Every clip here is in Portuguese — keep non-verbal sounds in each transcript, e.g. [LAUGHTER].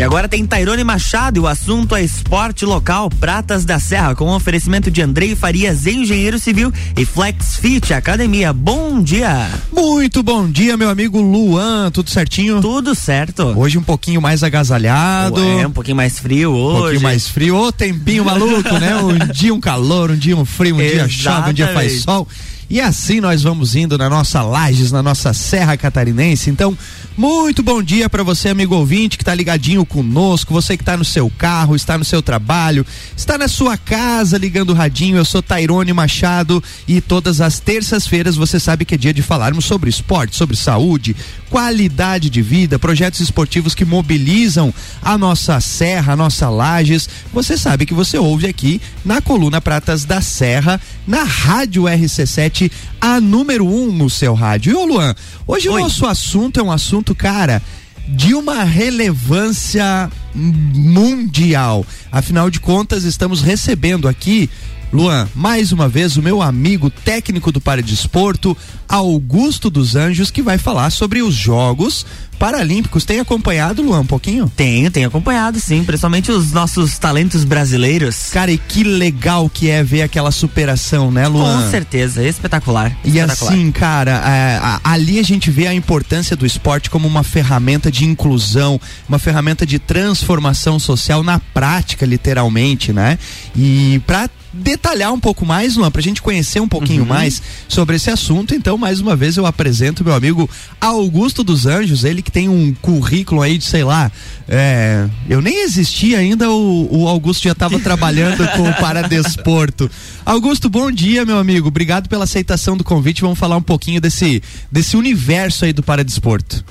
E agora tem Tairone Machado e o assunto é esporte local, Pratas da Serra, com oferecimento de Andrei Farias, engenheiro civil e Flex Fit Academia. Bom dia! Muito bom dia, meu amigo Luan, tudo certinho? Tudo certo. Hoje um pouquinho mais agasalhado. É, um pouquinho mais frio hoje. Um pouquinho mais frio, ô tempinho maluco, né? Um dia um calor, um dia um frio, um dia chove, um dia faz sol. E assim nós vamos indo na nossa Lages, na nossa Serra Catarinense. Então, muito bom dia para você, amigo ouvinte, que está ligadinho conosco, você que está no seu carro, está no seu trabalho, está na sua casa ligando o radinho. Eu sou Tairone Machado e todas as terças-feiras você sabe que é dia de falarmos sobre esporte, sobre saúde, qualidade de vida, projetos esportivos que mobilizam a nossa Serra, a nossa Lages. Você sabe que você ouve aqui na coluna Pratas da Serra, na Rádio RC7 a número um no seu rádio. E ô Luan, hoje Oi. o nosso assunto é um assunto, cara, de uma relevância mundial. Afinal de contas, estamos recebendo aqui Luan, mais uma vez o meu amigo técnico do Paradesporto, Augusto dos Anjos, que vai falar sobre os Jogos Paralímpicos. Tem acompanhado, Luan, um pouquinho? Tenho, tenho acompanhado, sim. Principalmente os nossos talentos brasileiros. Cara, e que legal que é ver aquela superação, né, Luan? Com certeza, espetacular. E espetacular. assim, cara, é, ali a gente vê a importância do esporte como uma ferramenta de inclusão, uma ferramenta de transformação social na prática, literalmente, né? E pra detalhar um pouco mais, Luan, pra gente conhecer um pouquinho uhum. mais sobre esse assunto. Então, mais uma vez, eu apresento meu amigo Augusto dos Anjos, ele que tem um currículo aí de, sei lá, é, eu nem existia ainda, o, o Augusto já estava trabalhando com o Paradesporto. Augusto, bom dia, meu amigo. Obrigado pela aceitação do convite. Vamos falar um pouquinho desse, desse universo aí do Paradesporto.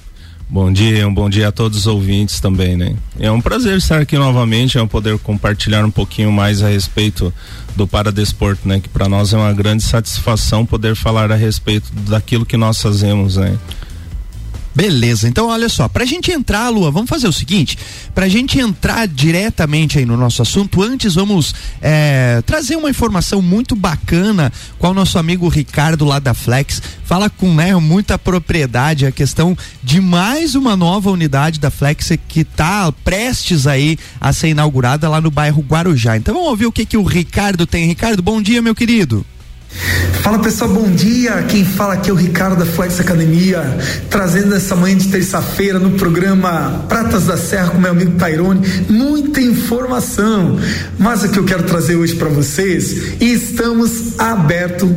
Bom dia, um bom dia a todos os ouvintes também, né? É um prazer estar aqui novamente, é um poder compartilhar um pouquinho mais a respeito do Paradesporto, né? Que para nós é uma grande satisfação poder falar a respeito daquilo que nós fazemos, né? Beleza, então olha só, pra gente entrar, Lua, vamos fazer o seguinte, pra gente entrar diretamente aí no nosso assunto, antes vamos é, trazer uma informação muito bacana com o nosso amigo Ricardo lá da Flex, fala com né, muita propriedade a questão de mais uma nova unidade da Flex que tá prestes aí a ser inaugurada lá no bairro Guarujá. Então vamos ouvir o que que o Ricardo tem. Ricardo, bom dia, meu querido. Fala pessoal, bom dia. Quem fala aqui é o Ricardo da Flex Academia, trazendo essa manhã de terça-feira no programa Pratas da Serra com meu amigo Tairone, muita informação. Mas o que eu quero trazer hoje para vocês, estamos abertos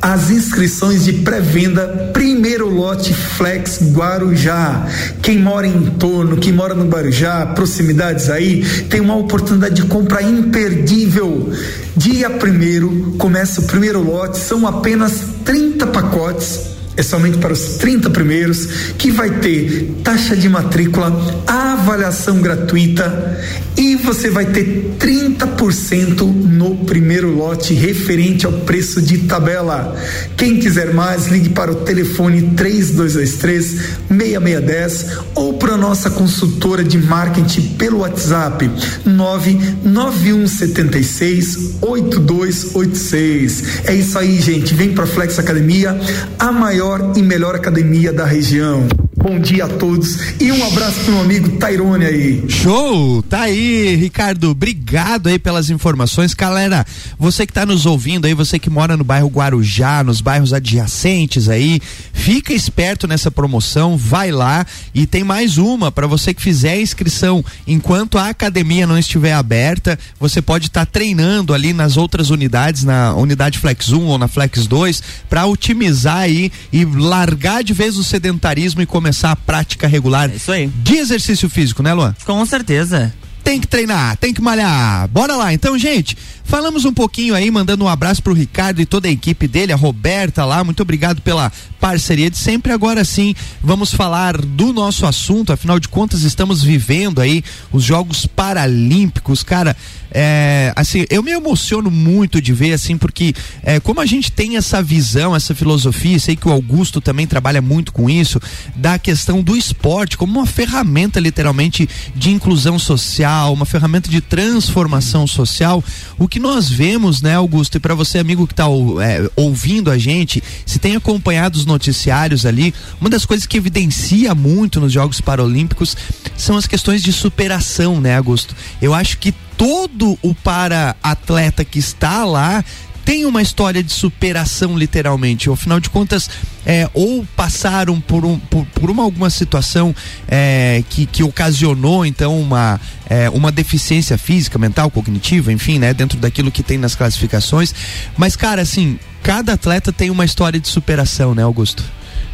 as inscrições de pré-venda primeiro lote Flex Guarujá. Quem mora em torno, quem mora no Guarujá, proximidades aí, tem uma oportunidade de compra imperdível. Dia primeiro começa o primeiro lote, são apenas 30 pacotes é somente para os 30 primeiros, que vai ter taxa de matrícula, avaliação gratuita e você vai ter 30% no primeiro lote referente ao preço de tabela. Quem quiser mais, ligue para o telefone 3223 6610 ou para nossa consultora de marketing pelo WhatsApp 99176 8286. É isso aí, gente. Vem para Flex Academia, a maior maior e melhor academia da região. Bom dia a todos e um abraço pro meu amigo Tairone aí. Show! Tá aí, Ricardo. Obrigado aí pelas informações. Galera, você que tá nos ouvindo aí, você que mora no bairro Guarujá, nos bairros adjacentes aí, fica esperto nessa promoção, vai lá e tem mais uma para você que fizer a inscrição enquanto a academia não estiver aberta, você pode estar tá treinando ali nas outras unidades, na unidade Flex 1 ou na Flex 2, para otimizar aí e largar de vez o sedentarismo e começar começar a prática regular é isso aí. de exercício físico, né, Luan? Com certeza tem que treinar, tem que malhar. Bora lá. Então, gente, falamos um pouquinho aí, mandando um abraço pro Ricardo e toda a equipe dele, a Roberta lá. Muito obrigado pela parceria de sempre. Agora sim, vamos falar do nosso assunto. Afinal de contas, estamos vivendo aí os Jogos Paralímpicos, cara. É, assim, eu me emociono muito de ver assim, porque é, como a gente tem essa visão, essa filosofia, sei que o Augusto também trabalha muito com isso, da questão do esporte como uma ferramenta literalmente de inclusão social uma ferramenta de transformação social. O que nós vemos, né, Augusto, e para você, amigo que está é, ouvindo a gente, se tem acompanhado os noticiários ali, uma das coisas que evidencia muito nos Jogos Paralímpicos são as questões de superação, né, Augusto? Eu acho que todo o para-atleta que está lá tem uma história de superação, literalmente. Afinal de contas, é, ou passaram por, um, por, por uma alguma situação é, que, que ocasionou, então, uma, é, uma deficiência física, mental, cognitiva, enfim, né? Dentro daquilo que tem nas classificações. Mas, cara, assim, cada atleta tem uma história de superação, né, Augusto?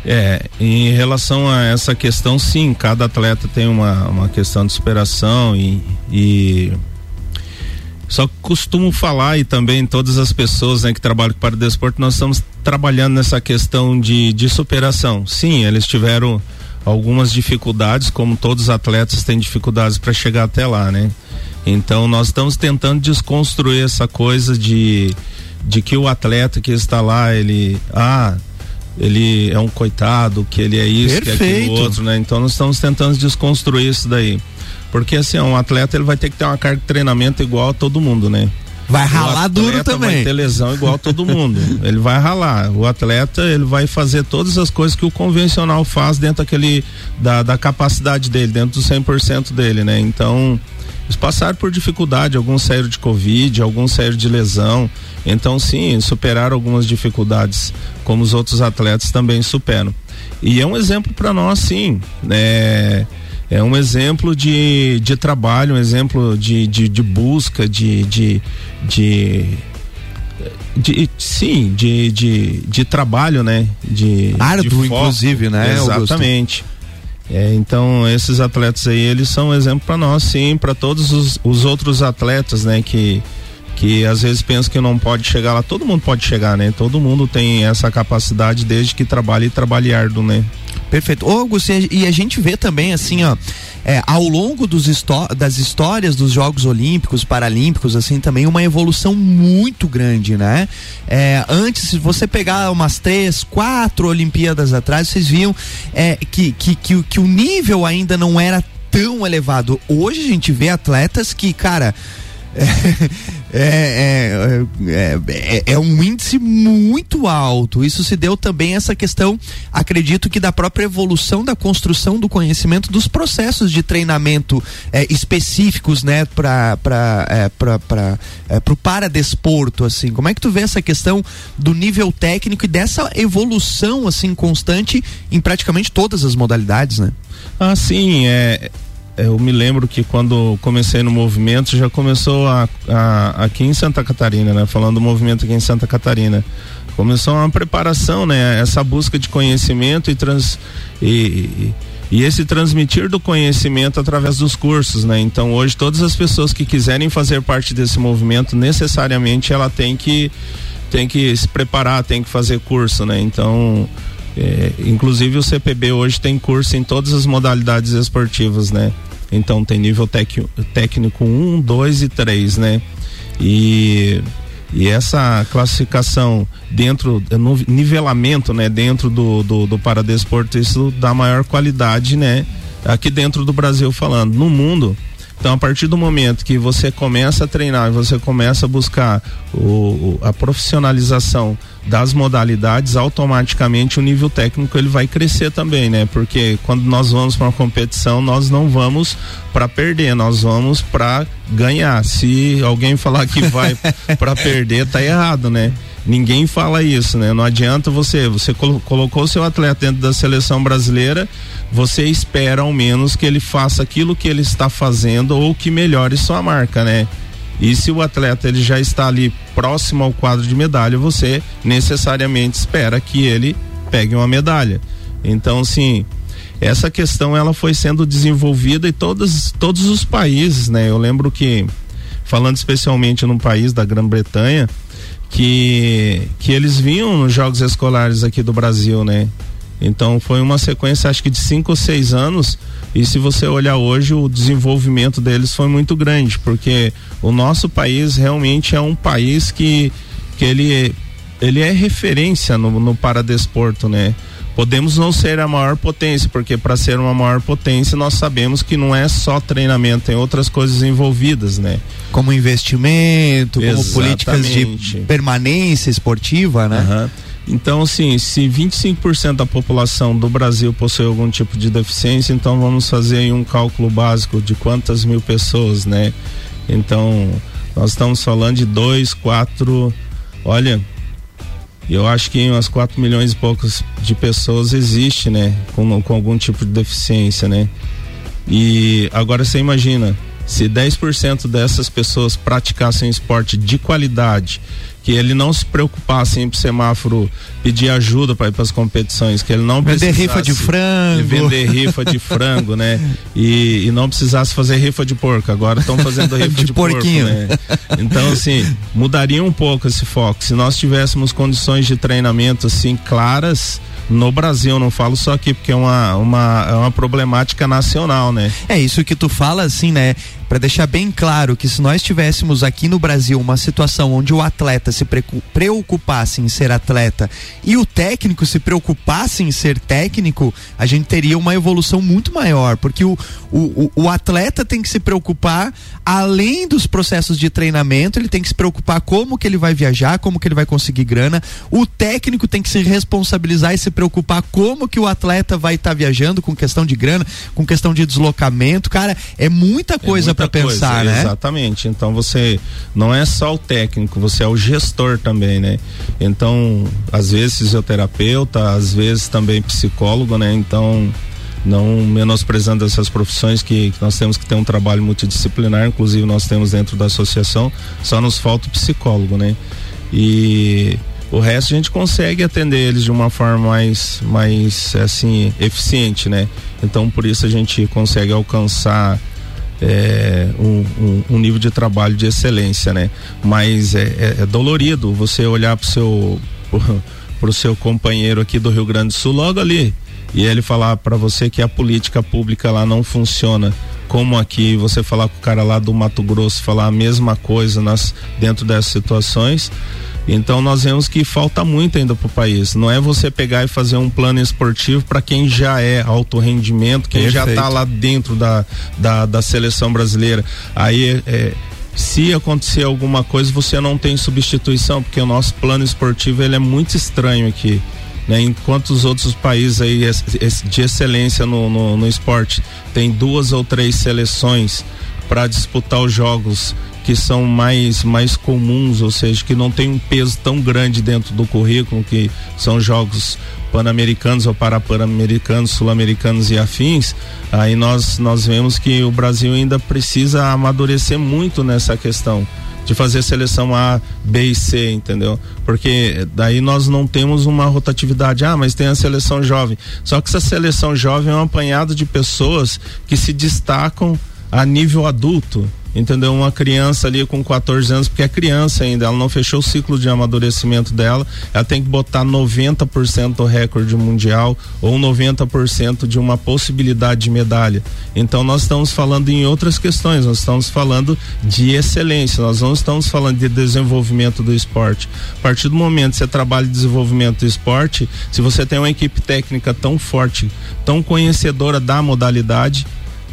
É, em relação a essa questão, sim, cada atleta tem uma, uma questão de superação e, e só costumo falar e também todas as pessoas né, que trabalham para o desporto, nós estamos trabalhando nessa questão de, de superação. Sim, eles tiveram algumas dificuldades, como todos os atletas têm dificuldades para chegar até lá, né? Então nós estamos tentando desconstruir essa coisa de, de que o atleta que está lá, ele. Ah, ele é um coitado, que ele é isso, Perfeito. que é aquilo outro, né? Então nós estamos tentando desconstruir isso daí. Porque assim, um atleta ele vai ter que ter uma carga de treinamento igual a todo mundo, né? Vai ralar duro também. Vai ter lesão igual a todo mundo. [LAUGHS] ele vai ralar. O atleta ele vai fazer todas as coisas que o convencional faz dentro daquele da, da capacidade dele, dentro do 100% dele, né? Então, eles passaram por dificuldade, alguns saíram de covid, alguns saíram de lesão. Então, sim, superaram algumas dificuldades, como os outros atletas também superam. E é um exemplo para nós, sim, né? É um exemplo de, de trabalho, um exemplo de, de, de busca, de, de, de de, sim, de, de, de trabalho, né? De, Árduo, de inclusive, né? Exatamente. É, então, esses atletas aí, eles são um exemplo para nós, sim, para todos os, os outros atletas, né? Que, que às vezes pensam que não pode chegar lá. Todo mundo pode chegar, né? Todo mundo tem essa capacidade desde que trabalhe e trabalhe árduo, né? Perfeito. Ô, Augusto, e a gente vê também assim, ó, é, ao longo dos das histórias dos Jogos Olímpicos, Paralímpicos, assim, também uma evolução muito grande, né? É, antes, se você pegar umas três, quatro Olimpíadas atrás, vocês viam é, que, que, que, que o nível ainda não era tão elevado. Hoje a gente vê atletas que, cara. É, é, é, é, é, um índice muito alto. Isso se deu também essa questão, acredito que da própria evolução da construção do conhecimento dos processos de treinamento é, específicos, né, para para para é, o paradesporto, assim. Como é que tu vê essa questão do nível técnico e dessa evolução assim constante em praticamente todas as modalidades, né? Ah, sim, é eu me lembro que quando comecei no movimento já começou a, a, aqui em Santa Catarina, né? Falando do movimento aqui em Santa Catarina. Começou uma preparação, né? Essa busca de conhecimento e, trans, e, e esse transmitir do conhecimento através dos cursos, né? Então hoje todas as pessoas que quiserem fazer parte desse movimento, necessariamente ela tem que tem que se preparar, tem que fazer curso, né? Então é, inclusive o CPB hoje tem curso em todas as modalidades esportivas, né? Então tem nível tec, técnico 1, 2 e 3, né? E, e essa classificação dentro, no nivelamento, né? Dentro do, do, do Paradesporto, isso dá maior qualidade, né? Aqui dentro do Brasil falando. No mundo, então, a partir do momento que você começa a treinar, você começa a buscar o, a profissionalização das modalidades, automaticamente o nível técnico ele vai crescer também, né? Porque quando nós vamos para uma competição, nós não vamos para perder, nós vamos para ganhar. Se alguém falar que vai [LAUGHS] para perder, tá errado, né? Ninguém fala isso, né? Não adianta você, você colocou seu atleta dentro da seleção brasileira, você espera ao menos que ele faça aquilo que ele está fazendo ou que melhore sua marca, né? E se o atleta ele já está ali próximo ao quadro de medalha, você necessariamente espera que ele pegue uma medalha. Então, sim, essa questão ela foi sendo desenvolvida em todos, todos os países, né? Eu lembro que falando especialmente num país da Grã-Bretanha, que que eles vinham nos jogos escolares aqui do Brasil, né? Então foi uma sequência acho que de cinco ou seis anos e se você olhar hoje o desenvolvimento deles foi muito grande porque o nosso país realmente é um país que que ele ele é referência no, no paradesporto, né? Podemos não ser a maior potência, porque para ser uma maior potência nós sabemos que não é só treinamento, tem outras coisas envolvidas, né? Como investimento, Exatamente. como políticas de permanência esportiva, né? Uhum. Então, assim, se 25% da população do Brasil possui algum tipo de deficiência, então vamos fazer um cálculo básico de quantas mil pessoas, né? Então, nós estamos falando de dois, quatro, olha, eu acho que umas 4 milhões e poucos de pessoas existe, né? Com, com algum tipo de deficiência, né? E agora você imagina, se 10% dessas pessoas praticassem esporte de qualidade que ele não se preocupasse em ir pro semáforo pedir ajuda para ir para as competições, que ele não vender rifa de frango, vender rifa de frango, né? E, e não precisasse fazer rifa de porco. Agora estão fazendo rifa [LAUGHS] de, de porquinho. Porco, né? Então assim mudaria um pouco esse foco. Se nós tivéssemos condições de treinamento assim claras no Brasil, não falo só aqui porque é uma, uma, é uma problemática nacional, né? É isso que tu fala assim, né? Para deixar bem claro que se nós tivéssemos aqui no Brasil uma situação onde o atleta se preocupasse em ser atleta e o técnico se preocupasse em ser técnico, a gente teria uma evolução muito maior, porque o, o, o atleta tem que se preocupar além dos processos de treinamento, ele tem que se preocupar como que ele vai viajar, como que ele vai conseguir grana, o técnico tem que se responsabilizar e se preocupar como que o atleta vai estar tá viajando com questão de grana, com questão de deslocamento, cara, é muita coisa é para pensar, né? Exatamente. Então você não é só o técnico, você é o gestor também, né? Então, às vezes fisioterapeuta, às vezes também psicólogo, né? Então, não menosprezando essas profissões que, que, nós temos que ter um trabalho multidisciplinar, inclusive nós temos dentro da associação, só nos falta o psicólogo, né? E o resto a gente consegue atender eles de uma forma mais, mais assim, eficiente, né? Então por isso a gente consegue alcançar é, um, um, um, nível de trabalho de excelência, né? Mas é, é, é dolorido você olhar para o seu [LAUGHS] pro seu companheiro aqui do Rio Grande do Sul logo ali e ele falar para você que a política pública lá não funciona como aqui você falar com o cara lá do Mato Grosso falar a mesma coisa nas dentro dessas situações então nós vemos que falta muito ainda para o país. Não é você pegar e fazer um plano esportivo para quem já é alto rendimento, quem Perfeito. já está lá dentro da, da, da, seleção brasileira. Aí é, se acontecer alguma coisa, você não tem substituição, porque o nosso plano esportivo ele é muito estranho aqui. Né? Enquanto os outros países aí de excelência no, no, no esporte tem duas ou três seleções para disputar os jogos que são mais, mais comuns, ou seja, que não tem um peso tão grande dentro do currículo, que são jogos pan-americanos ou para pan-americanos, sul-americanos e afins, aí nós, nós vemos que o Brasil ainda precisa amadurecer muito nessa questão de fazer seleção A, B e C, entendeu? Porque daí nós não temos uma rotatividade. Ah, mas tem a seleção jovem. Só que essa seleção jovem é um apanhado de pessoas que se destacam a nível adulto entendeu? Uma criança ali com 14 anos, porque é criança ainda, ela não fechou o ciclo de amadurecimento dela, ela tem que botar 90% do recorde mundial ou 90% de uma possibilidade de medalha. Então nós estamos falando em outras questões, nós estamos falando de excelência, nós não estamos falando de desenvolvimento do esporte. A partir do momento que você trabalha em desenvolvimento do esporte, se você tem uma equipe técnica tão forte, tão conhecedora da modalidade,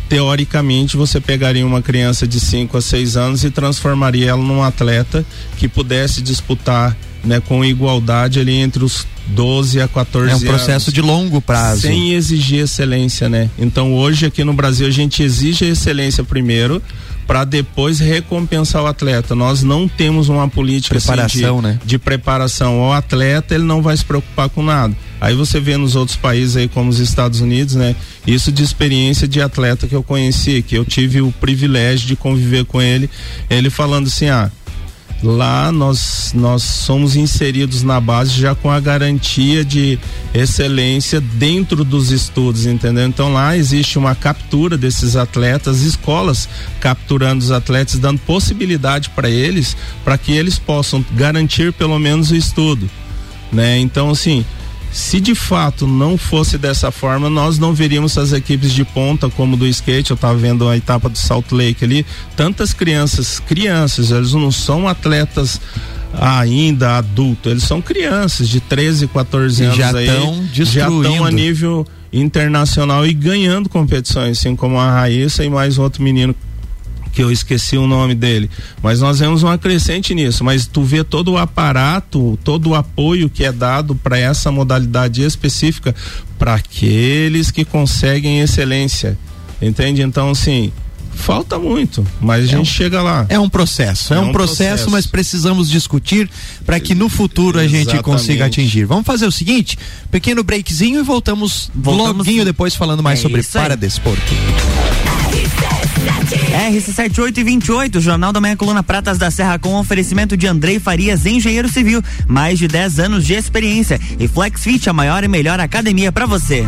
teoricamente você pegaria uma criança de 5 a 6 anos e transformaria ela num atleta que pudesse disputar né, com igualdade ali entre os 12 a 14 anos. É um processo anos, de longo prazo. Sem exigir excelência, né? Então hoje aqui no Brasil a gente exige a excelência primeiro para depois recompensar o atleta. Nós não temos uma política preparação, assim, de, né? de preparação. O atleta ele não vai se preocupar com nada. Aí você vê nos outros países aí como os Estados Unidos, né? Isso de experiência de atleta que eu conheci, que eu tive o privilégio de conviver com ele, ele falando assim, ah, lá nós nós somos inseridos na base já com a garantia de excelência dentro dos estudos, entendeu? Então lá existe uma captura desses atletas, escolas capturando os atletas, dando possibilidade para eles, para que eles possam garantir pelo menos o estudo, né? Então assim, se de fato não fosse dessa forma, nós não veríamos as equipes de ponta como do skate. Eu estava vendo a etapa do Salt Lake ali, tantas crianças, crianças, eles não são atletas ainda adulto, eles são crianças de 13, 14 anos já aí, já estão a nível internacional e ganhando competições, assim como a Raíssa e mais outro menino que eu esqueci o nome dele. Mas nós vemos uma crescente nisso. Mas tu vê todo o aparato, todo o apoio que é dado para essa modalidade específica para aqueles que conseguem excelência. Entende? Então, assim, Falta muito, mas a gente um, chega lá. É um processo, é, é um, processo, processo, mas precisamos discutir para que no futuro a gente consiga atingir. Vamos fazer o seguinte, pequeno breakzinho e voltamos, voltamos loguinho depois falando mais é sobre Paradesporto. RC7828, Jornal da Manhã Coluna Pratas da Serra com oferecimento de Andrei Farias, engenheiro civil, mais de 10 anos de experiência e FlexFit, a maior e melhor academia para você.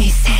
He said.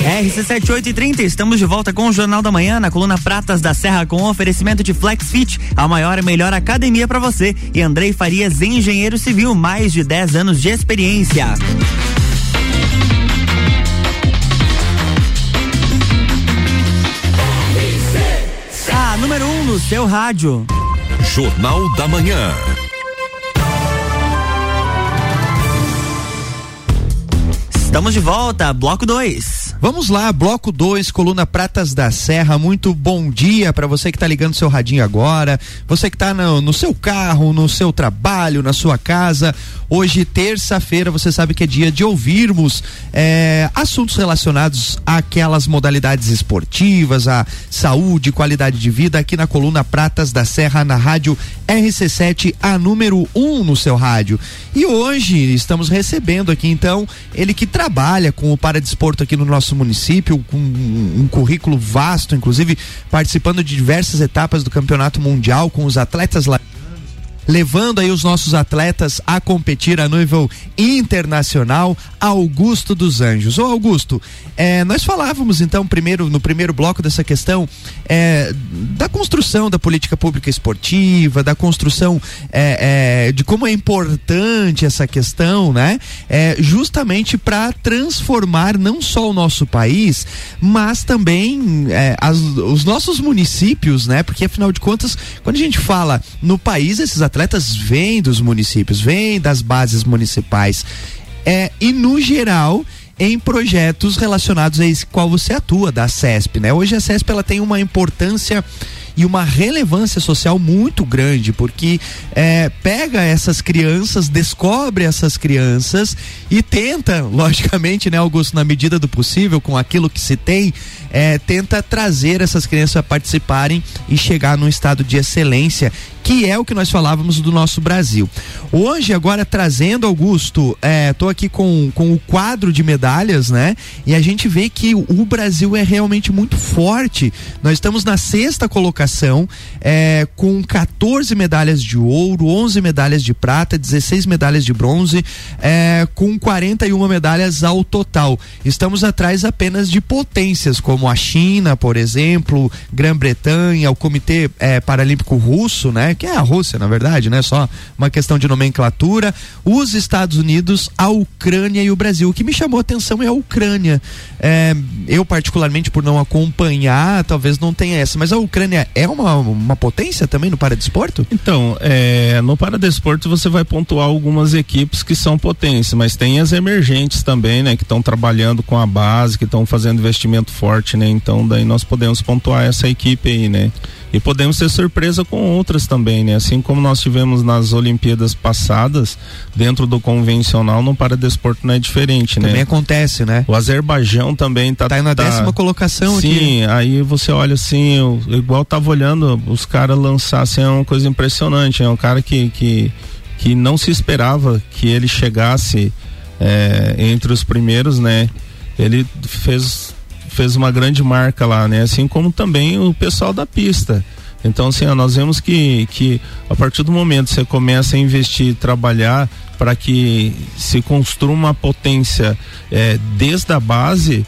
RC7830, estamos de volta com o Jornal da Manhã na coluna Pratas da Serra com oferecimento de FlexFit, a maior e melhor academia para você. E Andrei Farias, engenheiro civil, mais de 10 anos de experiência. A número 1 um no seu rádio. Jornal da Manhã. Estamos de volta, bloco 2. Vamos lá, bloco 2, coluna Pratas da Serra. Muito bom dia para você que está ligando seu radinho agora, você que está no, no, seu carro, no seu trabalho, na sua casa. Hoje, terça-feira, você sabe que é dia de ouvirmos é, assuntos relacionados àquelas modalidades esportivas, à saúde, qualidade de vida, aqui na coluna Pratas da Serra, na rádio RC7, a número 1 um no seu rádio. E hoje estamos recebendo aqui, então, ele que trabalha com o paradesporto aqui no nosso município, com um, um currículo vasto, inclusive participando de diversas etapas do campeonato mundial com os atletas lá levando aí os nossos atletas a competir a nível internacional, Augusto dos Anjos. Ô Augusto, é, nós falávamos então primeiro no primeiro bloco dessa questão é, da construção da política pública esportiva, da construção é, é de como é importante essa questão, né? É, justamente para transformar não só o nosso país, mas também é, as, os nossos municípios, né? Porque afinal de contas, quando a gente fala no país, esses atletas vêm dos municípios, vêm das bases municipais. É, e no geral, em projetos relacionados a esse qual você atua, da CESP, né? Hoje a CESP ela tem uma importância e uma relevância social muito grande, porque é, pega essas crianças, descobre essas crianças e tenta, logicamente, né, Augusto, na medida do possível, com aquilo que se tem, é, tenta trazer essas crianças a participarem e chegar num estado de excelência que é o que nós falávamos do nosso Brasil. Hoje, agora trazendo, Augusto, estou é, aqui com, com o quadro de medalhas, né? E a gente vê que o Brasil é realmente muito forte. Nós estamos na sexta colocação, é, com 14 medalhas de ouro, 11 medalhas de prata, 16 medalhas de bronze, é, com 41 medalhas ao total. Estamos atrás apenas de potências como a China, por exemplo, Grã-Bretanha, o Comitê é, Paralímpico Russo, né? Que é a Rússia, na verdade, né? Só uma questão de nomenclatura. Os Estados Unidos, a Ucrânia e o Brasil. O que me chamou a atenção é a Ucrânia. É, eu, particularmente, por não acompanhar, talvez não tenha essa, mas a Ucrânia é uma, uma potência também no paradesporto? Então, é, no paradesporto você vai pontuar algumas equipes que são potências, mas tem as emergentes também, né? Que estão trabalhando com a base, que estão fazendo investimento forte, né? Então daí nós podemos pontuar essa equipe aí, né? E podemos ter surpresa com outras também, né? Assim como nós tivemos nas Olimpíadas passadas, dentro do convencional, no paradesporto não é diferente, também né? Também acontece, né? O Azerbaijão também tá. Tá na tá, décima colocação sim, aqui. Sim, aí você olha assim, igual tava olhando os caras lançar, assim, é uma coisa impressionante. É um cara que, que, que não se esperava que ele chegasse é, entre os primeiros, né? Ele fez fez uma grande marca lá, né? Assim como também o pessoal da pista. Então, assim, ó, nós vemos que, que a partir do momento que você começa a investir, trabalhar para que se construa uma potência é, desde a base,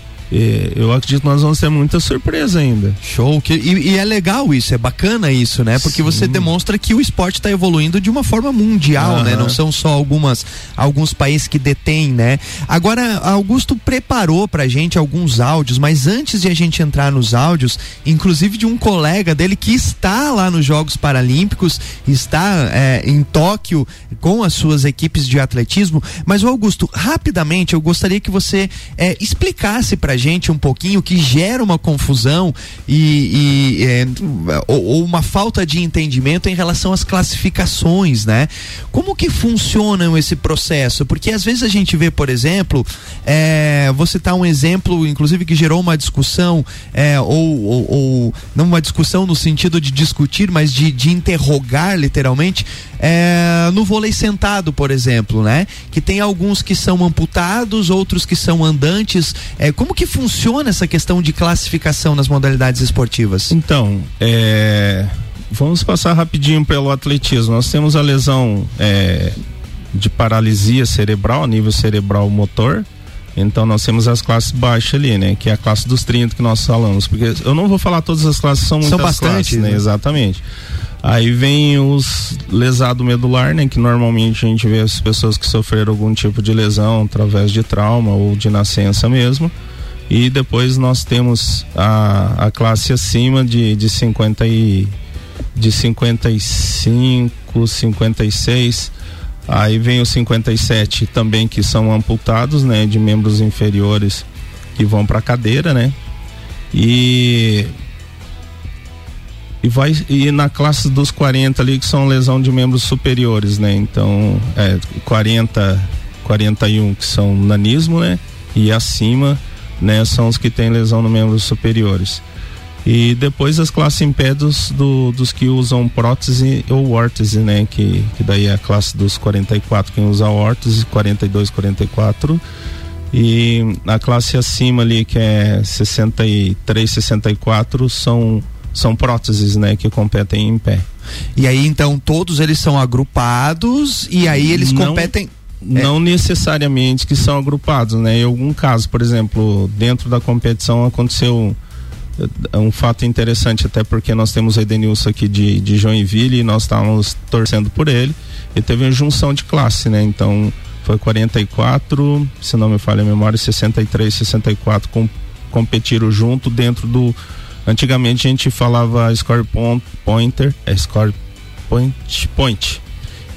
eu acredito que nós vamos ter muita surpresa ainda. Show. Que, e, e é legal isso, é bacana isso, né? Porque Sim. você demonstra que o esporte está evoluindo de uma forma mundial, uhum. né? Não são só algumas alguns países que detêm, né? Agora, Augusto preparou pra gente alguns áudios, mas antes de a gente entrar nos áudios, inclusive de um colega dele que está lá nos Jogos Paralímpicos, está é, em Tóquio com as suas equipes de atletismo. Mas o Augusto, rapidamente, eu gostaria que você é, explicasse pra gente um pouquinho que gera uma confusão e, e é, ou, ou, uma falta de entendimento em relação às classificações, né? Como que funciona esse processo? Porque às vezes a gente vê, por exemplo, é, vou citar um exemplo, inclusive que gerou uma discussão é, ou, ou, ou, não uma discussão no sentido de discutir, mas de, de interrogar literalmente é, no vôlei sentado, por exemplo, né? Que tem alguns que são amputados, outros que são andantes. É, como que funciona essa questão de classificação nas modalidades esportivas? Então, é, vamos passar rapidinho pelo atletismo. Nós temos a lesão é, de paralisia cerebral, nível cerebral motor. Então nós temos as classes baixas ali, né? Que é a classe dos 30 que nós falamos. Porque eu não vou falar todas as classes, são muitas são bastante, classes, né? né? Exatamente. Aí vem os lesado medular, né? Que normalmente a gente vê as pessoas que sofreram algum tipo de lesão através de trauma ou de nascença mesmo. E depois nós temos a, a classe acima de, de 50 e de 55, 56. Aí vem os 57 também que são amputados, né, de membros inferiores que vão para cadeira, né? E e vai e na classe dos 40 ali que são lesão de membros superiores, né? Então, é 40 41 que são nanismo, né? E acima, né, são os que têm lesão no membros superiores. E depois as classes em pé dos, do, dos que usam prótese ou órtese, né? Que, que daí é a classe dos 44 quem usa órtese, 42, 44. E a classe acima ali, que é 63, 64, são são próteses, né, que competem em pé. E aí então todos eles são agrupados e aí eles não, competem não é. necessariamente que são agrupados, né? Em algum caso, por exemplo, dentro da competição aconteceu eh, um fato interessante, até porque nós temos o Edenilson aqui de, de Joinville e nós estávamos torcendo por ele. E teve uma junção de classe, né? Então foi 44, se não me falha a memória, 63, 64 com, competiram junto dentro do Antigamente a gente falava score pointer, é score point, point.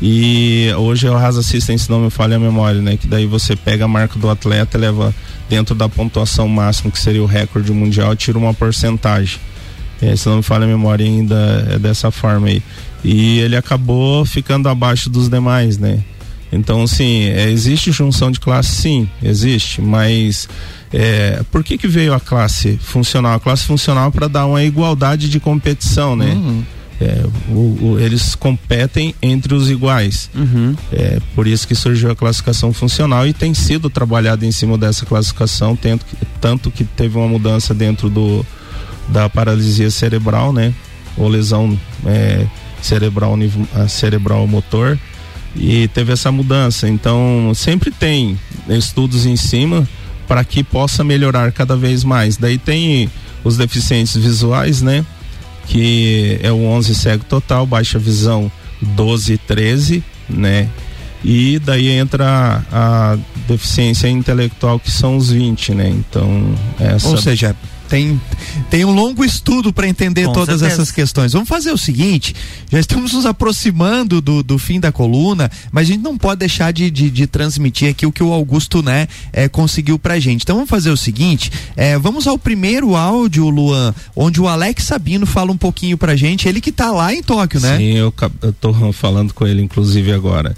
E hoje é o Rasa System, se não me falha a memória, né? Que daí você pega a marca do atleta, leva dentro da pontuação máxima, que seria o recorde mundial, e tira uma porcentagem. É, se não me falha a memória ainda é dessa forma aí. E ele acabou ficando abaixo dos demais, né? Então, sim, é, existe junção de classe, sim, existe, mas é, por que, que veio a classe funcional? A classe funcional para dar uma igualdade de competição, né? Uhum. É, o, o, eles competem entre os iguais. Uhum. É por isso que surgiu a classificação funcional e tem sido trabalhado em cima dessa classificação, tanto que, tanto que teve uma mudança dentro do, da paralisia cerebral, né? Ou lesão é, cerebral, cerebral motor. E teve essa mudança. Então, sempre tem estudos em cima para que possa melhorar cada vez mais. Daí tem os deficientes visuais, né? Que é o 11 cego total, baixa visão 12 e 13, né? E daí entra a, a, deficiência intelectual que são os 20, né? Então, essa Ou seja, tem, tem um longo estudo para entender Com todas certeza. essas questões. Vamos fazer o seguinte: já estamos nos aproximando do, do fim da coluna, mas a gente não pode deixar de, de, de transmitir aqui o que o Augusto né, é, conseguiu pra gente. Então vamos fazer o seguinte: é, vamos ao primeiro áudio, Luan, onde o Alex Sabino fala um pouquinho pra gente. Ele que tá lá em Tóquio, né? Sim, eu, eu tô falando com ele, inclusive, agora.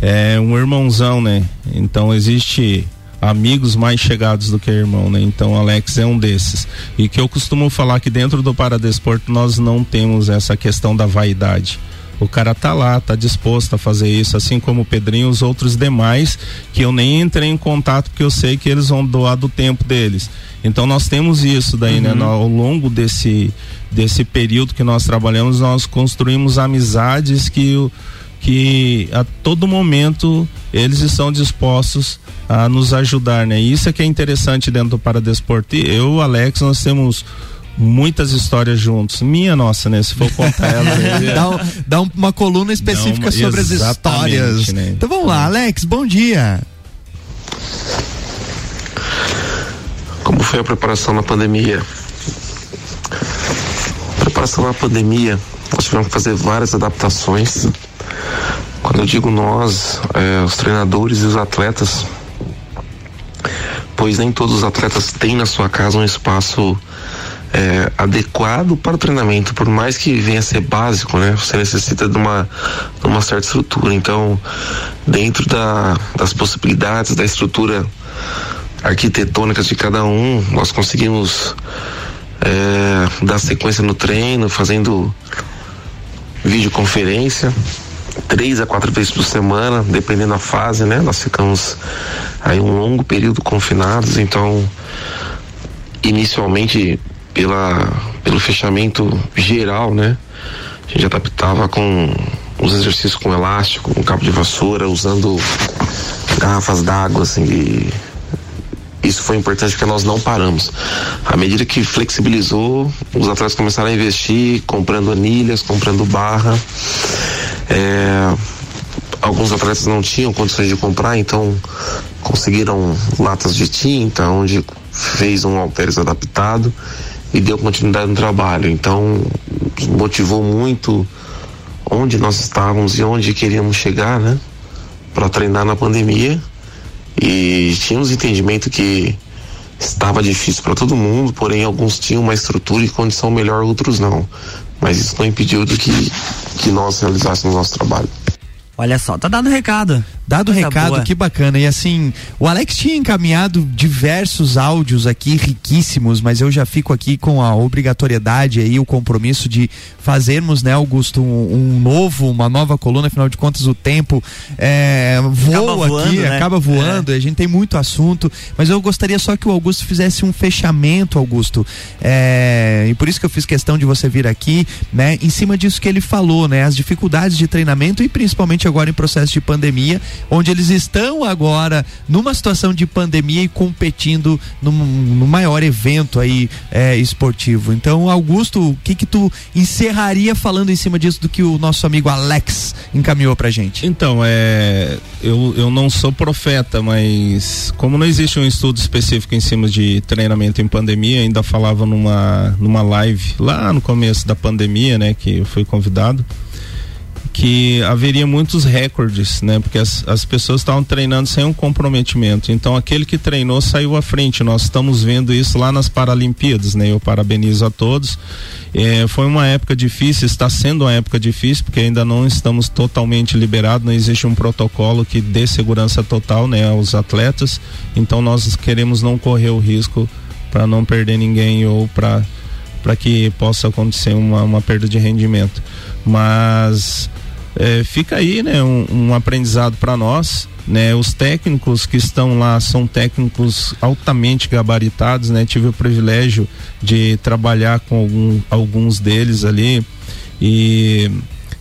É um irmãozão, né? Então existe amigos mais chegados do que irmão, né? Então Alex é um desses. E que eu costumo falar que dentro do Paradesporto nós não temos essa questão da vaidade. O cara tá lá, tá disposto a fazer isso, assim como o Pedrinho e os outros demais, que eu nem entrei em contato porque eu sei que eles vão doar do tempo deles. Então nós temos isso daí, né? uhum. né? Ao longo desse, desse período que nós trabalhamos, nós construímos amizades que o que a todo momento eles estão dispostos a nos ajudar, né? Isso é que é interessante dentro do Paradesporto. Eu, Alex, nós temos muitas histórias juntos. Minha nossa, né? Se for contar ela. [LAUGHS] dá, dá uma coluna específica uma, sobre as histórias. Né? Então vamos lá, Alex, bom dia. Como foi a preparação na pandemia? preparação na pandemia, nós tivemos que fazer várias adaptações eu digo nós, é, os treinadores e os atletas, pois nem todos os atletas têm na sua casa um espaço é, adequado para o treinamento, por mais que venha a ser básico, né? Você necessita de uma, de uma certa estrutura. Então, dentro da, das possibilidades da estrutura arquitetônica de cada um, nós conseguimos é, dar sequência no treino, fazendo videoconferência três a quatro vezes por semana, dependendo da fase, né? Nós ficamos aí um longo período confinados, então inicialmente pela pelo fechamento geral, né? A gente adaptava com os exercícios com elástico, com cabo de vassoura, usando garrafas d'água, assim, e isso foi importante porque nós não paramos. À medida que flexibilizou, os atletas começaram a investir, comprando anilhas, comprando barra. É, alguns atletas não tinham condições de comprar, então conseguiram latas de tinta, onde fez um halteres adaptado e deu continuidade no trabalho. Então motivou muito onde nós estávamos e onde queríamos chegar, né? Para treinar na pandemia. E tínhamos entendimento que estava difícil para todo mundo, porém alguns tinham uma estrutura e condição melhor, outros não. Mas isso não impediu de que, que nós realizássemos nosso trabalho. Olha só, tá dado o recado. Dado o recado, boa. que bacana. E assim, o Alex tinha encaminhado diversos áudios aqui riquíssimos, mas eu já fico aqui com a obrigatoriedade aí, o compromisso de fazermos, né, Augusto, um, um novo, uma nova coluna, afinal de contas o tempo é, voa voando, aqui, né? acaba voando, é. a gente tem muito assunto, mas eu gostaria só que o Augusto fizesse um fechamento, Augusto. É, e por isso que eu fiz questão de você vir aqui, né, em cima disso que ele falou, né, as dificuldades de treinamento e principalmente agora em processo de pandemia, onde eles estão agora numa situação de pandemia e competindo no, no maior evento aí é, esportivo. Então, Augusto, o que que tu encerraria falando em cima disso do que o nosso amigo Alex encaminhou pra gente? Então, é, eu, eu não sou profeta, mas como não existe um estudo específico em cima de treinamento em pandemia, ainda falava numa, numa live lá no começo da pandemia, né, que eu fui convidado que haveria muitos recordes, né? Porque as, as pessoas estavam treinando sem um comprometimento. Então aquele que treinou saiu à frente. Nós estamos vendo isso lá nas Paralimpíadas, né? Eu parabenizo a todos. É, foi uma época difícil, está sendo uma época difícil, porque ainda não estamos totalmente liberados, não existe um protocolo que dê segurança total né, aos atletas. Então nós queremos não correr o risco para não perder ninguém ou para que possa acontecer uma, uma perda de rendimento. Mas é, fica aí, né, um, um aprendizado para nós. Né, os técnicos que estão lá são técnicos altamente gabaritados, né? Tive o privilégio de trabalhar com algum, alguns deles ali e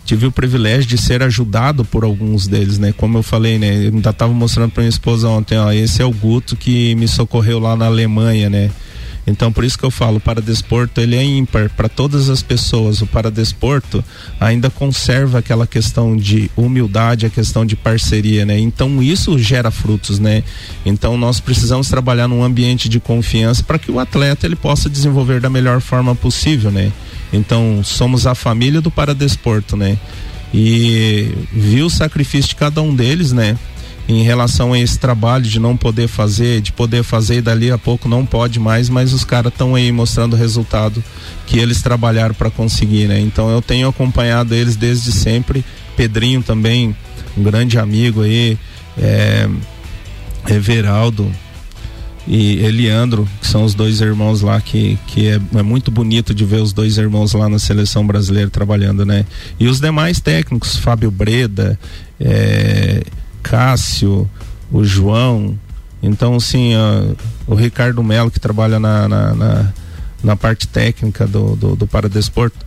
tive o privilégio de ser ajudado por alguns deles, né? Como eu falei, né? Eu ainda estava mostrando para minha esposa ontem, ó, esse é o Guto que me socorreu lá na Alemanha, né? Então por isso que eu falo, o paradesporto ele é ímpar para todas as pessoas. O paradesporto ainda conserva aquela questão de humildade, a questão de parceria, né? Então isso gera frutos, né? Então nós precisamos trabalhar num ambiente de confiança para que o atleta ele possa desenvolver da melhor forma possível, né? Então somos a família do paradesporto, né? E viu o sacrifício de cada um deles, né? Em relação a esse trabalho de não poder fazer, de poder fazer e dali a pouco não pode mais, mas os caras estão aí mostrando o resultado que eles trabalharam para conseguir, né? Então eu tenho acompanhado eles desde sempre. Pedrinho também, um grande amigo aí, é, Everaldo e Eliandro, que são os dois irmãos lá que, que é, é, muito bonito de ver os dois irmãos lá na seleção brasileira trabalhando, né? E os demais técnicos, Fábio Breda, é, Cássio, o João. Então, assim, o Ricardo Melo, que trabalha na, na, na, na parte técnica do, do, do Paradesporto.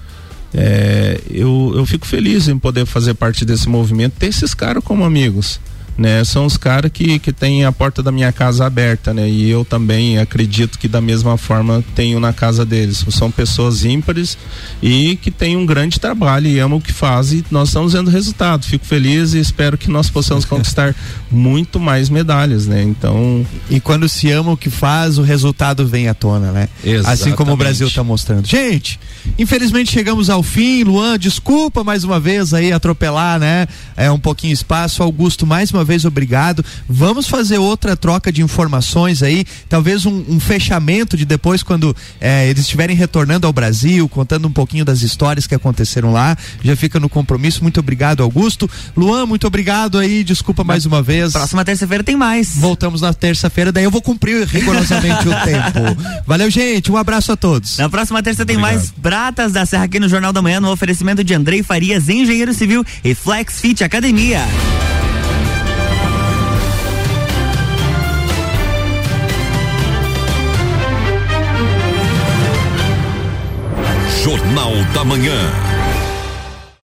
É, eu, eu fico feliz em poder fazer parte desse movimento, ter esses caras como amigos né? São os caras que, que têm a porta da minha casa aberta, né? E eu também acredito que da mesma forma tenho na casa deles. São pessoas ímpares e que têm um grande trabalho e amam o que fazem. nós estamos vendo resultado. Fico feliz e espero que nós possamos [LAUGHS] conquistar muito mais medalhas, né? Então. E quando se ama o que faz, o resultado vem à tona, né? Exatamente. Assim como o Brasil está mostrando. Gente, infelizmente chegamos ao fim. Luan, desculpa mais uma vez aí atropelar, né? É um pouquinho espaço. Augusto, mais uma vez vez obrigado. Vamos fazer outra troca de informações aí, talvez um, um fechamento de depois quando é, eles estiverem retornando ao Brasil, contando um pouquinho das histórias que aconteceram lá. Já fica no compromisso. Muito obrigado, Augusto. Luan, muito obrigado aí. Desculpa mais uma vez. Próxima terça-feira tem mais. Voltamos na terça-feira, daí eu vou cumprir rigorosamente o [LAUGHS] tempo. Valeu, gente. Um abraço a todos. Na próxima terça tem obrigado. mais Pratas da Serra aqui no Jornal da Manhã, no oferecimento de Andrei Farias, engenheiro civil e Flex Fit Academia. Jornal da Manhã.